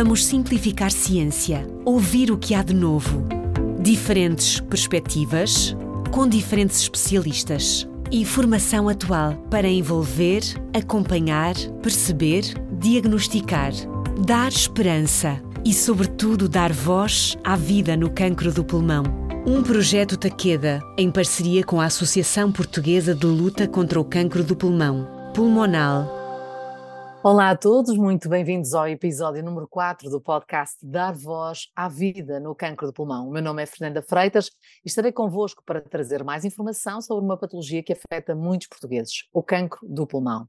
Vamos simplificar ciência, ouvir o que há de novo. Diferentes perspectivas, com diferentes especialistas. Informação atual para envolver, acompanhar, perceber, diagnosticar, dar esperança e, sobretudo, dar voz à vida no cancro do pulmão. Um projeto Taqueda, em parceria com a Associação Portuguesa de Luta contra o Cancro do Pulmão, Pulmonal. Olá a todos, muito bem-vindos ao episódio número 4 do podcast Dar Voz à Vida no Cancro do Pulmão. O meu nome é Fernanda Freitas e estarei convosco para trazer mais informação sobre uma patologia que afeta muitos portugueses, o cancro do pulmão.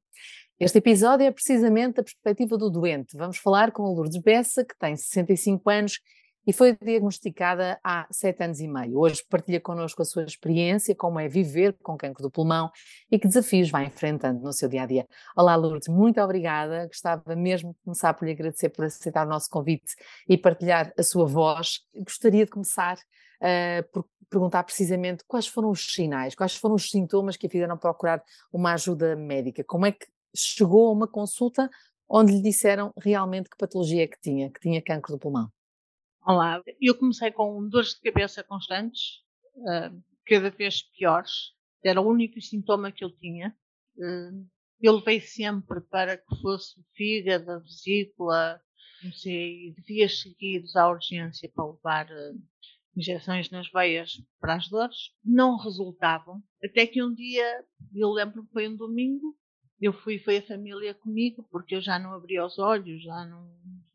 Este episódio é precisamente a perspectiva do doente. Vamos falar com a Lourdes Bessa, que tem 65 anos e foi diagnosticada há sete anos e meio. Hoje partilha connosco a sua experiência, como é viver com cancro do pulmão e que desafios vai enfrentando no seu dia a dia. Olá, Lourdes, muito obrigada. Gostava mesmo de começar por lhe agradecer por aceitar o nosso convite e partilhar a sua voz. Gostaria de começar uh, por perguntar precisamente quais foram os sinais, quais foram os sintomas que a fizeram procurar uma ajuda médica. Como é que chegou a uma consulta onde lhe disseram realmente que patologia é que tinha, que tinha cancro do pulmão? Olá, eu comecei com dores de cabeça constantes, uh, cada vez piores. Era o único sintoma que eu tinha. Uh, eu levei sempre para que fosse fígado, vesícula, não sei, dias seguidos à urgência para levar uh, injeções nas veias para as dores. Não resultavam. Até que um dia, eu lembro que foi um domingo, eu fui, foi a família comigo, porque eu já não abria os olhos, já não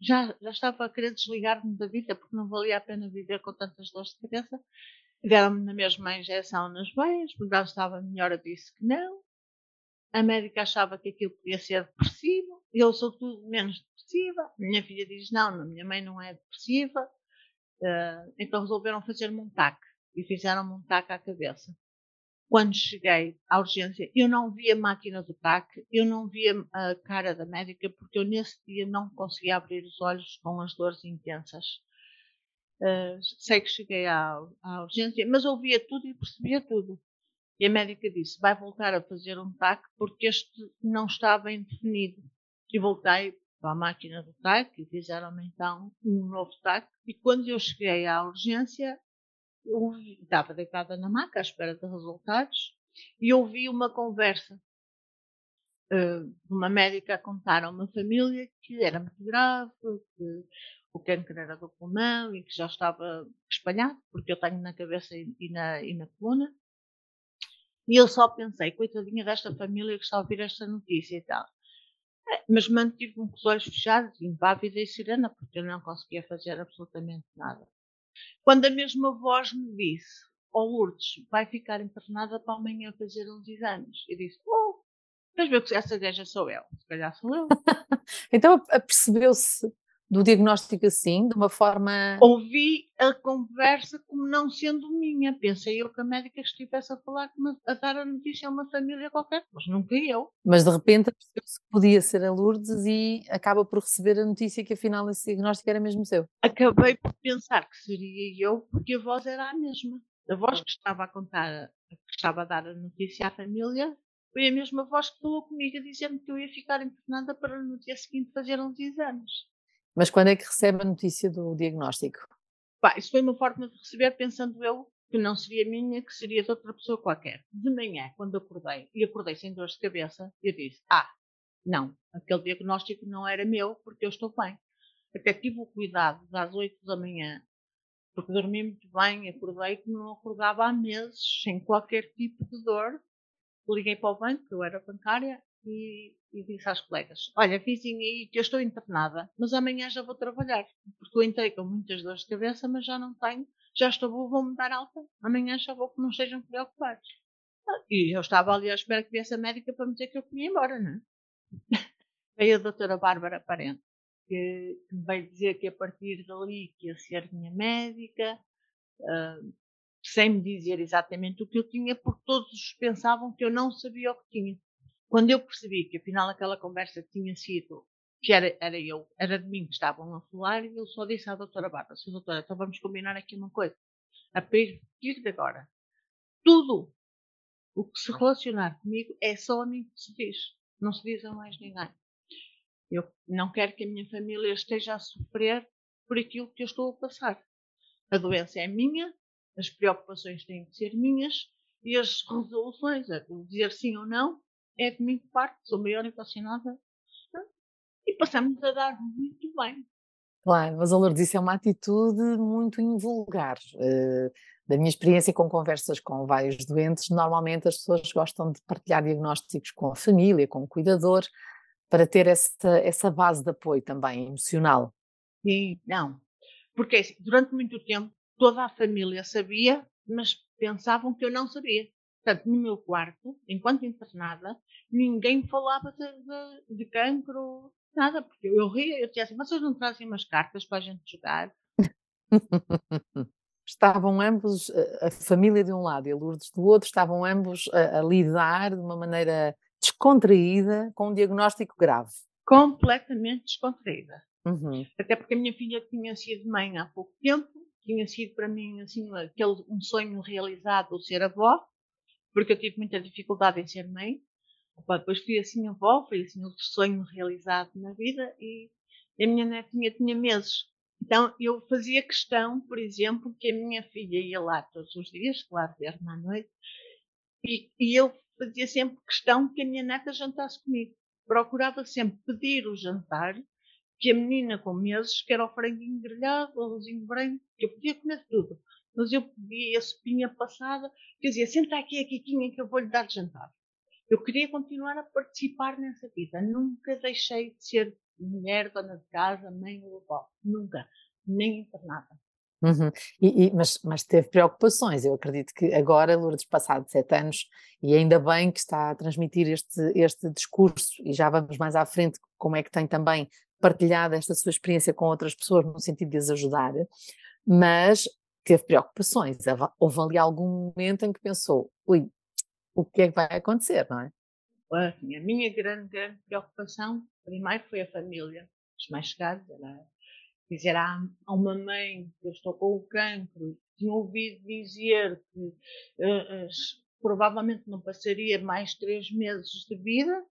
já, já estava a querer desligar-me da vida porque não valia a pena viver com tantas dores de cabeça. Deram-me na mesma injeção nas veias, porque estava melhor, eu disse que não. A médica achava que aquilo podia ser depressivo, eu sou tudo menos depressiva. Minha filha diz: não, minha mãe não é depressiva. Uh, então resolveram fazer-me um TAC e fizeram-me um TAC à cabeça quando cheguei à urgência, eu não vi a máquina do TAC, eu não vi a cara da médica, porque eu nesse dia não conseguia abrir os olhos com as dores intensas. Uh, sei que cheguei à, à, urgência, mas ouvia tudo e percebia tudo. E a médica disse: vai voltar a fazer um TAC porque este não está bem definido. E voltei para a máquina do TAC e fizeram-me então um novo TAC. E quando eu cheguei à urgência, eu estava deitada na maca à espera de resultados e ouvi uma conversa uh, de uma médica a contar a uma família que era muito grave, que o câncer era do pulmão e que já estava espalhado, porque eu tenho na cabeça e na, e na coluna. E eu só pensei, coitadinha desta família que está a ouvir esta notícia e tal. É, mas mantive-me com os olhos fechados, impávida e serena, porque eu não conseguia fazer absolutamente nada. Quando a mesma voz me disse, ó oh, Lourdes, vai ficar internada para amanhã fazer uns exames. Eu disse, oh, mas que essa gaja sou eu, se calhar sou eu. então apercebeu-se do diagnóstico assim, de uma forma. Ouvi a conversa como não sendo minha. Pensei eu que a médica estivesse a falar, a dar a notícia a uma família qualquer, mas nunca eu. Mas de repente percebeu-se que podia ser a Lourdes e acaba por receber a notícia que afinal esse diagnóstico era mesmo seu. Acabei por pensar que seria eu, porque a voz era a mesma. A voz que estava a contar, que estava a dar a notícia à família, foi a mesma voz que falou comigo a dizer-me que eu ia ficar internada para no dia seguinte fazer uns exames. Mas quando é que recebe a notícia do diagnóstico? Pá, isso foi uma forma de receber, pensando eu que não seria minha, que seria de outra pessoa qualquer. De manhã, quando acordei, e acordei sem dores de cabeça, eu disse: Ah, não, aquele diagnóstico não era meu, porque eu estou bem. Até tive o cuidado das 8 da manhã, porque dormi muito bem, acordei que não acordava há meses, sem qualquer tipo de dor. Liguei para o banco, eu era bancária, e, e disse às colegas: Olha, vizinha eu estou internada, mas amanhã já vou trabalhar, porque eu entrei com muitas dores de cabeça, mas já não tenho, já estou boa, vou-me dar alta, amanhã já vou, que não estejam preocupados. E eu estava ali à espera que viesse a médica para me dizer que eu podia ir embora, não é? Veio a doutora Bárbara Parente, que, que me veio dizer que a partir dali que ia ser minha médica, uh, sem me dizer exatamente o que eu tinha, porque todos pensavam que eu não sabia o que tinha. Quando eu percebi que afinal aquela conversa tinha sido, que era, era eu, era de mim que estavam a falar, e eu só disse à doutora Bárbara, Sra. doutora, então vamos combinar aqui uma coisa. A partir de agora, tudo o que se relacionar comigo é só a mim que se diz. Não se diz a mais ninguém. Eu não quero que a minha família esteja a sofrer por aquilo que eu estou a passar. A doença é minha, as preocupações têm que ser minhas e as resoluções, dizer sim ou não, é de mim que parte, sou maior equacionada. E passamos a dar muito bem. Claro, mas a Lourdes, isso é uma atitude muito invulgar. Uh, da minha experiência com conversas com vários doentes, normalmente as pessoas gostam de partilhar diagnósticos com a família, com o cuidador, para ter essa, essa base de apoio também emocional. Sim, não. Porque assim, durante muito tempo toda a família sabia, mas pensavam que eu não sabia. Portanto, no meu quarto, enquanto internada, ninguém falava de, de, de cancro, nada, porque eu, eu ria, eu dizia assim, vocês não trazem umas cartas para a gente jogar? estavam ambos, a família de um lado e a Lourdes do outro, estavam ambos a, a lidar de uma maneira descontraída com um diagnóstico grave. Completamente descontraída. Uhum. Até porque a minha filha tinha sido mãe há pouco tempo, tinha sido para mim assim, aquele, um sonho realizado ser avó, porque eu tive muita dificuldade em ser mãe. Opa, depois fui assim avó, foi assim outro sonho realizado na vida e a minha netinha tinha meses. Então eu fazia questão, por exemplo, que a minha filha ia lá todos os dias, claro, ver-me à noite, e, e eu fazia sempre questão que a minha neta jantasse comigo. Procurava sempre pedir o jantar que a menina com meses, que era o franguinho grelhado, o arrozinho branco, que eu podia comer tudo. Mas eu pedia a sopinha passada, que dizia, senta aqui a Kikinha que eu vou-lhe dar de jantar. Eu queria continuar a participar nessa vida. Nunca deixei de ser mulher, dona de casa, mãe ou avó. Nunca. Nem internada. Uhum. E, e, mas, mas teve preocupações. Eu acredito que agora, Lourdes, passado sete anos, e ainda bem que está a transmitir este, este discurso, e já vamos mais à frente, como é que tem também partilhado esta sua experiência com outras pessoas no sentido de as ajudar, mas teve preocupações. Houve ali algum momento em que pensou, ui, o que é que vai acontecer, não é? A minha grande, grande preocupação, primeiro, foi a família, os mais chegados. Era, dizer, há uma mãe que eu estou com o cancro, tinha ouvido dizer que uh, uh, provavelmente não passaria mais três meses de vida,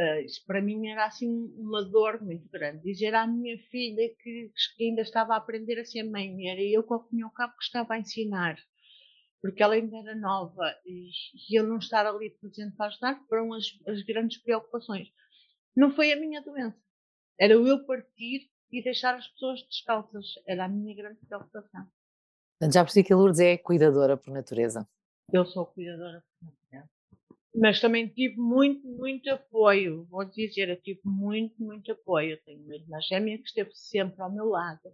Uh, isso para mim era assim uma dor muito grande. Dizer à minha filha que, que ainda estava a aprender a ser mãe, era eu fim e ao cabo que estava a ensinar, porque ela ainda era nova e, e eu não estar ali presente para ajudar foram as, as grandes preocupações. Não foi a minha doença, era eu partir e deixar as pessoas descalças, era a minha grande preocupação. Já percebi que a Lourdes é cuidadora por natureza. Eu sou cuidadora por natureza. Mas também tive muito, muito apoio. Vou dizer, eu tive muito, muito apoio. Eu tenho uma irmã gêmea que esteve sempre ao meu lado.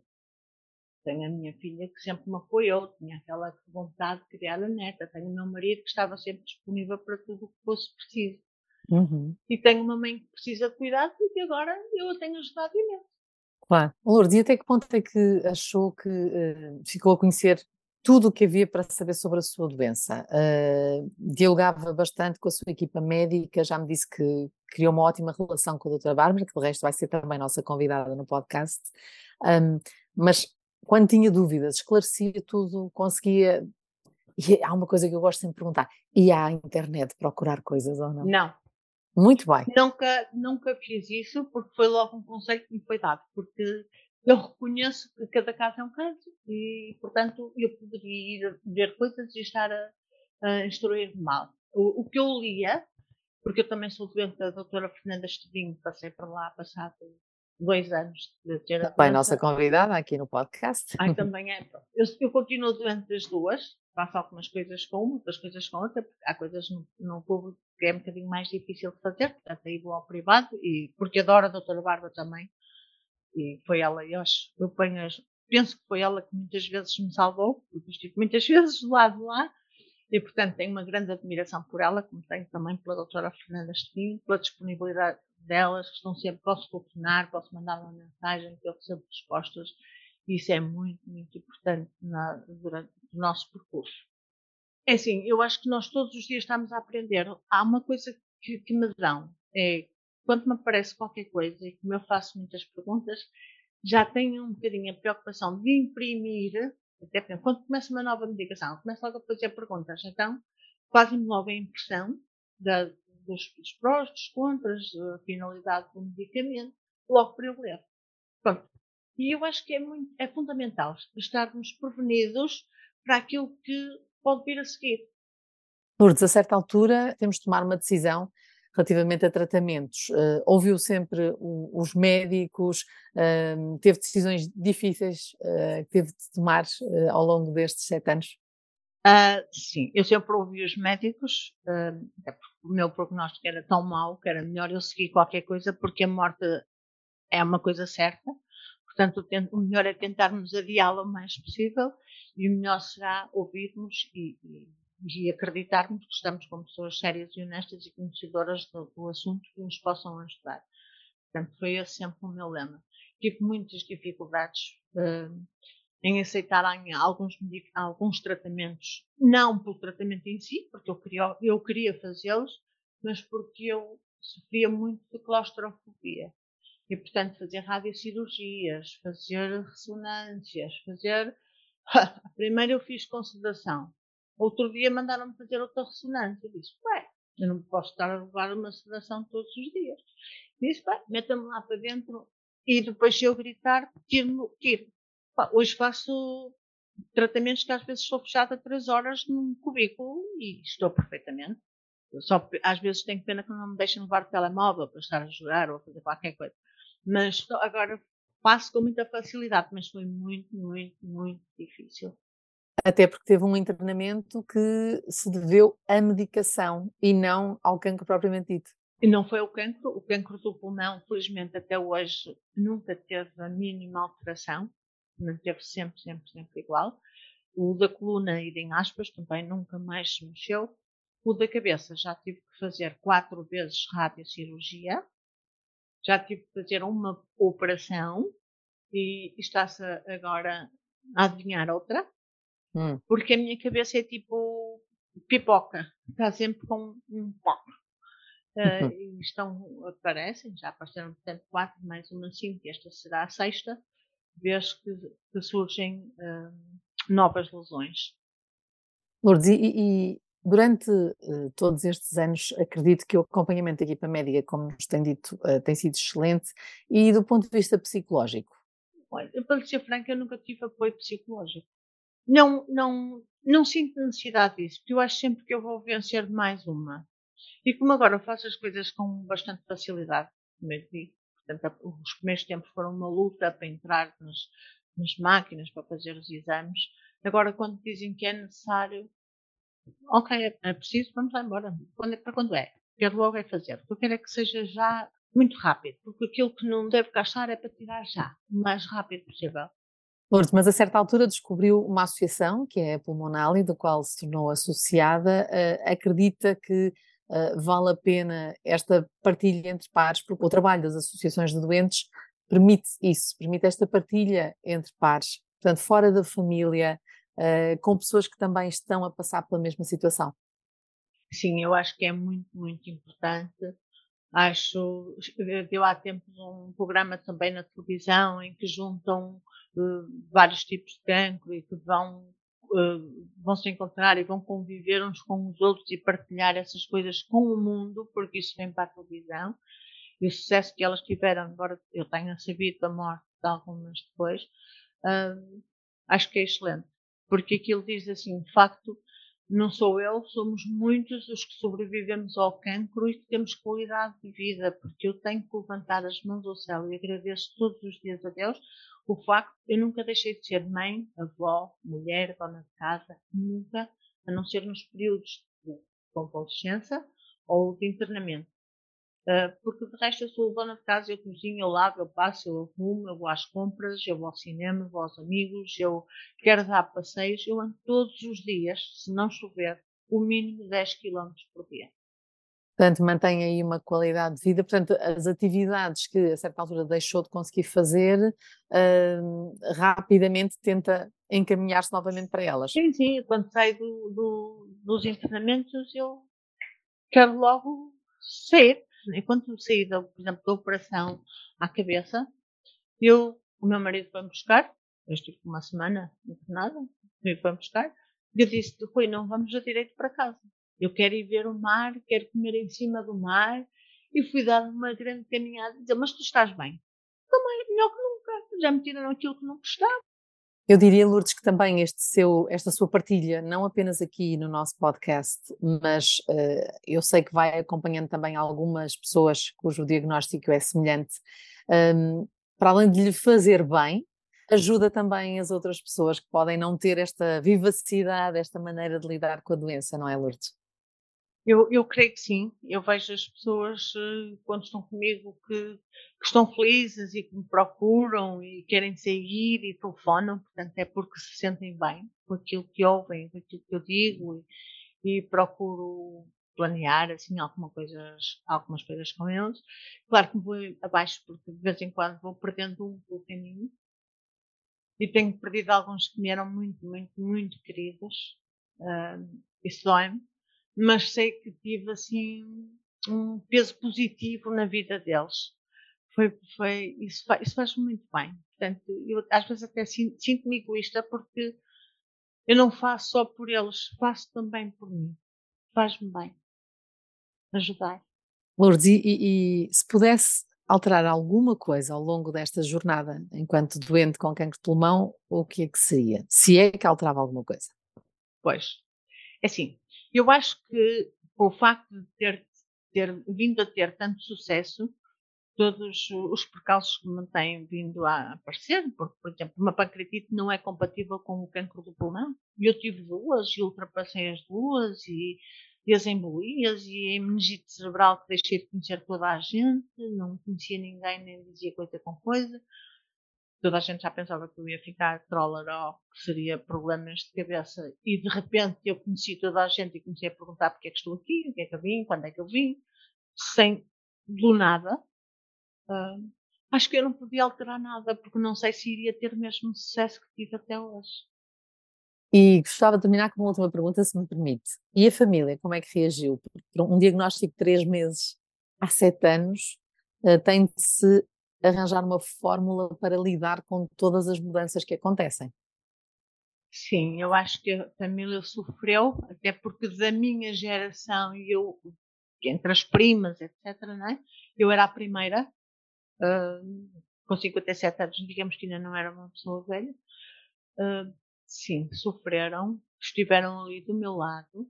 Tenho a minha filha que sempre me apoiou, tinha aquela vontade de criar a neta. Tenho o meu marido que estava sempre disponível para tudo o que fosse preciso. Uhum. E tenho uma mãe que precisa de cuidado e que agora eu a tenho ajudado imenso. Claro. Lourdes, e até que ponto é que achou que uh, ficou a conhecer tudo o que havia para saber sobre a sua doença. Uh, dialogava bastante com a sua equipa médica, já me disse que criou uma ótima relação com a doutora Bárbara, que de resto vai ser também nossa convidada no podcast. Um, mas quando tinha dúvidas, esclarecia tudo, conseguia. E há uma coisa que eu gosto sempre de perguntar: ia à internet procurar coisas ou não? Não. Muito bem. Nunca, nunca fiz isso porque foi logo um conceito que me foi dado, porque eu reconheço que cada caso é um caso e, portanto, eu poderia ir ver coisas e estar a, a instruir mal. O, o, que eu lia, porque eu também sou doente da doutora Fernanda Estudinho, passei por lá passado dois anos de ter a Também nossa convidada aqui no podcast. Ai, também é. Eu, eu continuo doente das duas, faço algumas coisas com uma, outras coisas com outra, porque há coisas no, no público que é um bocadinho mais difícil de fazer, portanto aí vou ao privado, e porque adoro a doutora Barba também, e foi ela, eu acho, eu ponho as, penso que foi ela que muitas vezes me salvou, porque estive muitas vezes do lado de lá, e portanto tenho uma grande admiração por ela, como tenho também pela doutora Fernanda Espinho, pela disponibilidade delas, que estão sempre, posso telefonar, posso mandar uma mensagem, que eu recebo respostas, e isso é muito, muito importante na, durante o nosso percurso. É assim, eu acho que nós todos os dias estamos a aprender. Há uma coisa que, que me dão, é quando me aparece qualquer coisa, e como eu faço muitas perguntas, já tenho um bocadinho a preocupação de imprimir, até quando começa uma nova medicação, começo logo a fazer perguntas. Então, quase-me logo a impressão da, dos, dos prós, dos contras, a finalidade do medicamento, logo para eu ler. Pronto. E eu acho que é, muito, é fundamental estarmos prevenidos para aquilo que pode vir a seguir. Lourdes, a certa altura temos de tomar uma decisão relativamente a tratamentos. Uh, ouviu sempre o, os médicos, uh, teve decisões difíceis uh, que teve de tomar ao longo destes sete anos? Uh, sim, eu sempre ouvi os médicos, uh, o meu prognóstico era tão mau que era melhor eu seguir qualquer coisa porque a morte é uma coisa certa. Portanto, o melhor é tentarmos adiá-la o mais possível e o melhor será ouvirmos e, e, e, acreditarmos que estamos com pessoas sérias e honestas e conhecedoras do, do assunto que nos possam ajudar. Portanto, foi esse sempre o meu lema. Tive muitas dificuldades. Uh, em aceitarem alguns, alguns tratamentos, não pelo tratamento em si, porque eu queria, eu queria fazê-los, mas porque eu sofria muito de claustrofobia. E, portanto, fazer radiocirurgias, fazer ressonâncias, fazer. Primeiro eu fiz consideração. Outro dia mandaram-me fazer outra ressonância. Eu disse, ué, eu não posso estar a levar uma sedação todos os dias. Disse, bem, meta-me lá para dentro e depois se eu gritar, tiro-me, tiro. Hoje faço tratamentos que às vezes estou fechada três horas num cubículo e estou perfeitamente. só, às vezes tenho pena que não me deixem levar o telemóvel para estar a jogar ou a fazer qualquer coisa. Mas agora passo com muita facilidade, mas foi muito, muito, muito difícil. Até porque teve um internamento que se deveu à medicação e não ao cancro propriamente dito. E não foi o cancro, o cancro do pulmão, felizmente até hoje, nunca teve a mínima alteração manteve sempre, sempre, sempre igual. O da coluna, em aspas, também nunca mais se mexeu. O da cabeça já tive que fazer quatro vezes radiocirurgia. Já tive que fazer uma operação e está-se agora a adivinhar outra. Hum. Porque a minha cabeça é tipo pipoca. Está sempre com um pó. Uh, e estão, aparecem, já apareceram portanto quatro, mais uma cinco, e esta será a sexta vez que, que surgem uh, novas lesões. Lourdes, e, e durante uh, todos estes anos, acredito que o acompanhamento da equipa médica, como nos tem dito, uh, tem sido excelente, e do ponto de vista psicológico? Olha, para ser franca, eu nunca tive apoio psicológico. Não, não, não sinto necessidade disso, porque eu acho sempre que eu vou vencer mais uma. E como agora faço as coisas com bastante facilidade, como eu digo, Portanto, os primeiros tempos foram uma luta para entrar nas, nas máquinas, para fazer os exames. Agora, quando dizem que é necessário, ok, é, é preciso, vamos lá embora. Quando é, para quando é? Quero logo é fazer. O que eu quero é que seja já muito rápido, porque aquilo que não deve gastar é para tirar já, o mais rápido possível. Lourdes, mas a certa altura descobriu uma associação, que é a Pulmonali, do qual se tornou associada. Uh, acredita que uh, vale a pena esta partilha entre pares, porque o trabalho das associações de doentes permite isso, permite esta partilha entre pares, portanto, fora da família, uh, com pessoas que também estão a passar pela mesma situação. Sim, eu acho que é muito, muito importante. Acho, deu há tempos um programa também na televisão em que juntam uh, vários tipos de cancro e que vão uh, vão se encontrar e vão conviver uns com os outros e partilhar essas coisas com o mundo, porque isso vem para a televisão. E o sucesso que elas tiveram, embora eu tenha sabido da morte de algumas depois, uh, acho que é excelente. Porque aquilo diz assim, de facto, não sou eu, somos muitos os que sobrevivemos ao cancro e temos qualidade de vida, porque eu tenho que levantar as mãos ao céu e agradeço todos os dias a Deus o facto eu nunca deixei de ser mãe, avó, mulher, dona de casa, nunca, a não ser nos períodos de convalescença ou de internamento. Uh, porque de resto eu sou dona de casa, eu cozinho, eu lavo, eu passo, eu arrumo, eu vou às compras, eu vou ao cinema, vou aos amigos, eu quero dar passeios, eu ando todos os dias, se não chover, o mínimo 10 km por dia. Portanto, mantém aí uma qualidade de vida. Portanto, as atividades que a certa altura deixou de conseguir fazer, uh, rapidamente tenta encaminhar-se novamente para elas. Sim, sim. Quando saio do, do, dos internamentos, eu quero logo sair. Enquanto saí, da, por exemplo, da operação à cabeça, eu, o meu marido foi-me buscar. Eu estive uma semana internada, me foi-me buscar. E eu disse, Rui, não vamos a direito para casa Eu quero ir ver o mar, quero comer em cima do mar. E fui dar uma grande caminhada e dizer, mas tu estás bem? Estou melhor que nunca. Já me tiraram aquilo que não gostava. Eu diria, Lourdes, que também este seu, esta sua partilha, não apenas aqui no nosso podcast, mas uh, eu sei que vai acompanhando também algumas pessoas cujo diagnóstico é semelhante, um, para além de lhe fazer bem, ajuda também as outras pessoas que podem não ter esta vivacidade, esta maneira de lidar com a doença, não é, Lourdes? Eu, eu creio que sim. Eu vejo as pessoas, eh, quando estão comigo, que, que, estão felizes e que me procuram e querem sair e telefonam, portanto, é porque se sentem bem com aquilo que ouvem, com aquilo que eu digo e, e procuro planear assim alguma coisas, algumas coisas com eles. Claro que vou abaixo porque de vez em quando vou perdendo um pelo caminho e tenho perdido alguns que me eram muito, muito, muito queridos. Isso dói-me mas sei que tive assim um peso positivo na vida deles. Foi, foi, isso, faz, isso faz muito bem. Portanto, eu às vezes até sinto, sinto-me egoísta porque eu não faço só por eles, faço também por mim. Faz-me bem. Ajudar. Lourdes, e, e, e, se pudesse alterar alguma coisa ao longo desta jornada, enquanto doente com cancro de pulmão, o que é que seria? Se é que alterava alguma coisa? Pois, assim, eu acho que o facto de ter, ter vindo a ter tanto sucesso, todos os percalços que me têm vindo a aparecer, porque, por exemplo, uma pancreatite não é compatível com o cancro do pulmão. Eu tive duas e ultrapassei as duas e, e as embolias e a meningite cerebral que deixei de conhecer toda a gente, não conhecia ninguém nem dizia coisa com coisa toda a gente já pensava que eu ia ficar troller ou que seria problemas de cabeça e de repente eu conheci toda a gente e comecei a perguntar porque é que estou aqui, o que é que eu vim, quando é que eu vim, sem do nada. Uh, acho que eu não podia alterar nada porque não sei se iria ter o mesmo sucesso que tive até hoje. E gostava de terminar com uma última pergunta, se me permite. E a família, como é que reagiu? Um diagnóstico de três meses há sete anos uh, tem de se arranjar uma fórmula para lidar com todas as mudanças que acontecem. Sim, eu acho que a família sofreu, até porque da minha geração e eu, entre as primas, etc., né, eu era a primeira, uh, com 57 anos, digamos que ainda não era uma pessoa velha. Uh, sim, sofreram, estiveram ali do meu lado,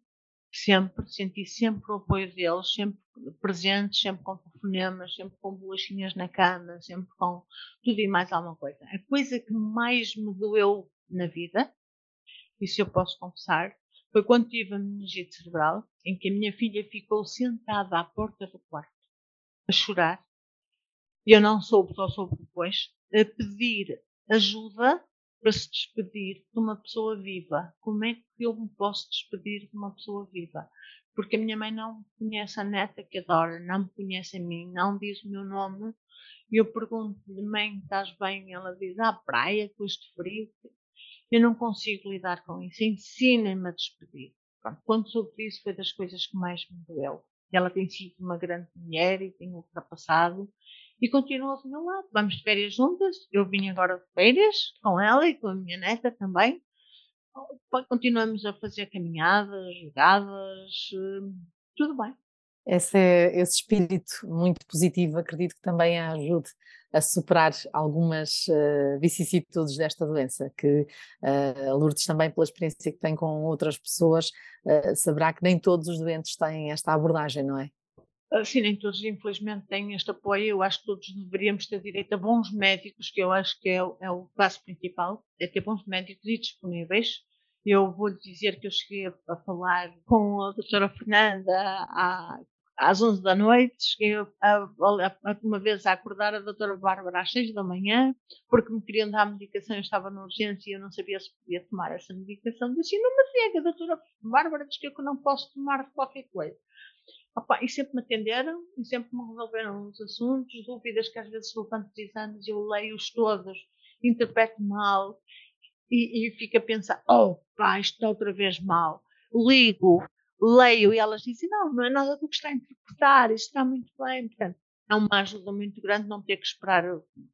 sempre, senti sempre o apoio deles, sempre presentes, sempre com telefonemas, sempre com bolachinhas na cama, sempre com tudo e mais alguma coisa. A coisa que mais me doeu na vida, isso eu posso confessar, foi quando tive a meningite cerebral, em que a minha filha ficou sentada à porta do quarto, a chorar, e eu não soube, só soube depois, a pedir ajuda para se despedir de uma pessoa viva. Como é que eu me posso despedir de uma pessoa viva? Porque a minha mãe não conhece a neta que adora, não me conhece a mim, não diz o meu nome. E eu pergunto-lhe, mãe, estás bem? Ela diz, à praia, com este frio. Eu não consigo lidar com isso. Ensinem-me a despedir. Quando soube isso, foi das coisas que mais me doeu. Ela tem sido uma grande mulher e tem ultrapassado e continua ao meu lado. Vamos de férias juntas. Eu vim agora de férias com ela e com a minha neta também. Continuamos a fazer caminhadas, jogadas, hum, tudo bem. Esse, é, esse espírito muito positivo acredito que também a ajude a superar algumas uh, vicissitudes desta doença, que uh, a Lourdes também, pela experiência que tem com outras pessoas, uh, saberá que nem todos os doentes têm esta abordagem, não é? Sim, nem todos, infelizmente, têm este apoio. Eu acho que todos deveríamos ter direito a bons médicos, que eu acho que é, é o passo principal, é ter bons médicos e disponíveis. Eu vou-lhe dizer que eu cheguei a, falar com a doutora Fernanda há, às 11 da noite, cheguei a, a, a, uma vez a acordar a doutora Bárbara às 6 da manhã, porque me queriam dar medicação, eu estava na urgência e eu não sabia se podia tomar essa medicação. Disse, não me diga, a doutora Bárbara diz que eu não posso tomar qualquer coisa. Opa, e sempre me atenderam e sempre me resolveram os assuntos, dúvidas que às vezes estou tantos anos, eu leio-os todos, interpreto mal e, e fico a pensar, oh pá, isto está outra vez mal. Ligo, leio e elas dizem, não, não é nada do que está a interpretar, isto está muito bem. Portanto, é uma ajuda muito grande não ter que esperar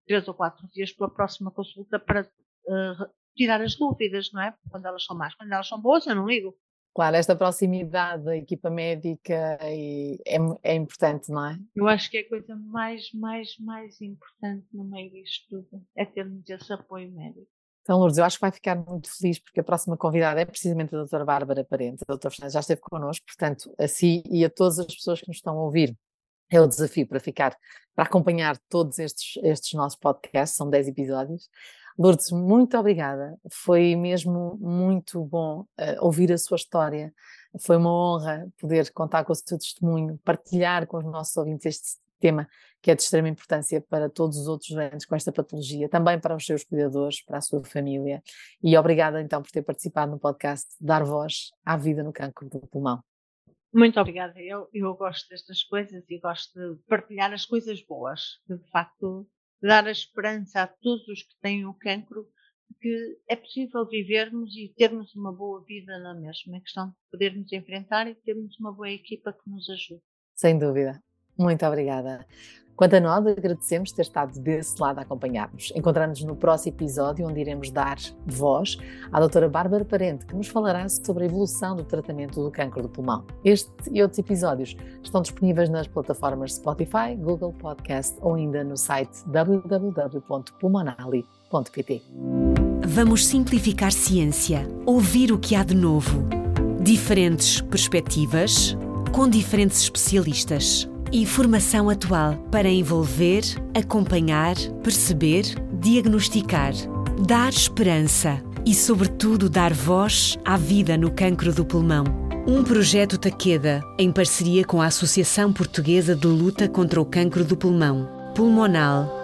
três ou quatro dias pela próxima consulta para uh, tirar as dúvidas, não é? Quando elas são más. Quando elas são boas, eu não ligo. Claro, esta proximidade da equipa médica é, é, importante, não é? Eu acho que é a coisa mais, mais, mais importante no meio disto tudo, é termos esse apoio médico. Então, Lourdes, eu acho que vai ficar muito feliz porque a próxima convidada é precisamente a doutora Bárbara Parente. A doutora Fernanda já esteve connosco, portanto, a si e a todas as pessoas que nos estão a ouvir, é o desafio para ficar, para acompanhar todos estes, estes nossos podcasts, são 10 episódios. Lourdes, muito obrigada. Foi mesmo muito bom uh, ouvir a sua história. Foi uma honra poder contar com o seu testemunho, partilhar com os nossos ouvintes este tema que é de extrema importância para todos os outros doentes com esta patologia, também para os seus cuidadores, para a sua família. E obrigada então por ter participado no podcast Dar Voz à Vida no Cancro do Pulmão. Muito obrigada. Eu, eu gosto destas coisas e gosto de partilhar as coisas boas, de facto dar a esperança a todos os que têm o cancro que é possível vivermos e termos uma boa vida na mesma. É questão de podermos enfrentar e termos uma boa equipa que nos ajude. Sem dúvida. Muito obrigada. Quanto a nós, agradecemos ter estado desse lado a acompanhar-nos. Encontramos-nos no próximo episódio, onde iremos dar voz à doutora Bárbara Parente, que nos falará sobre a evolução do tratamento do câncer do pulmão. Este e outros episódios estão disponíveis nas plataformas Spotify, Google Podcast ou ainda no site www.pulmonali.pt. Vamos simplificar ciência, ouvir o que há de novo. Diferentes perspectivas, com diferentes especialistas Informação atual para envolver, acompanhar, perceber, diagnosticar, dar esperança e, sobretudo, dar voz à vida no cancro do pulmão. Um projeto Taqueda, em parceria com a Associação Portuguesa de Luta contra o Cancro do Pulmão, Pulmonal